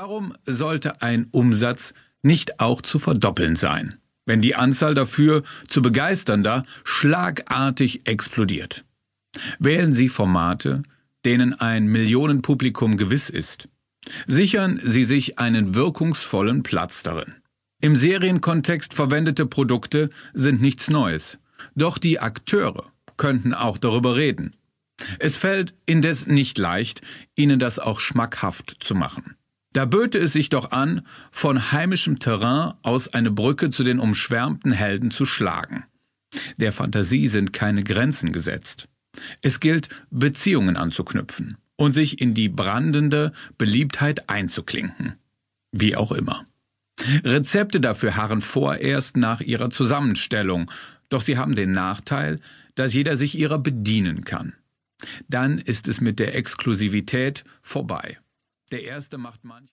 Warum sollte ein Umsatz nicht auch zu verdoppeln sein, wenn die Anzahl dafür zu begeisternder schlagartig explodiert? Wählen Sie Formate, denen ein Millionenpublikum gewiss ist. Sichern Sie sich einen wirkungsvollen Platz darin. Im Serienkontext verwendete Produkte sind nichts Neues, doch die Akteure könnten auch darüber reden. Es fällt indes nicht leicht, ihnen das auch schmackhaft zu machen. Da böte es sich doch an, von heimischem Terrain aus eine Brücke zu den umschwärmten Helden zu schlagen. Der Fantasie sind keine Grenzen gesetzt. Es gilt, Beziehungen anzuknüpfen und sich in die brandende Beliebtheit einzuklinken. Wie auch immer. Rezepte dafür harren vorerst nach ihrer Zusammenstellung, doch sie haben den Nachteil, dass jeder sich ihrer bedienen kann. Dann ist es mit der Exklusivität vorbei. Der erste macht manch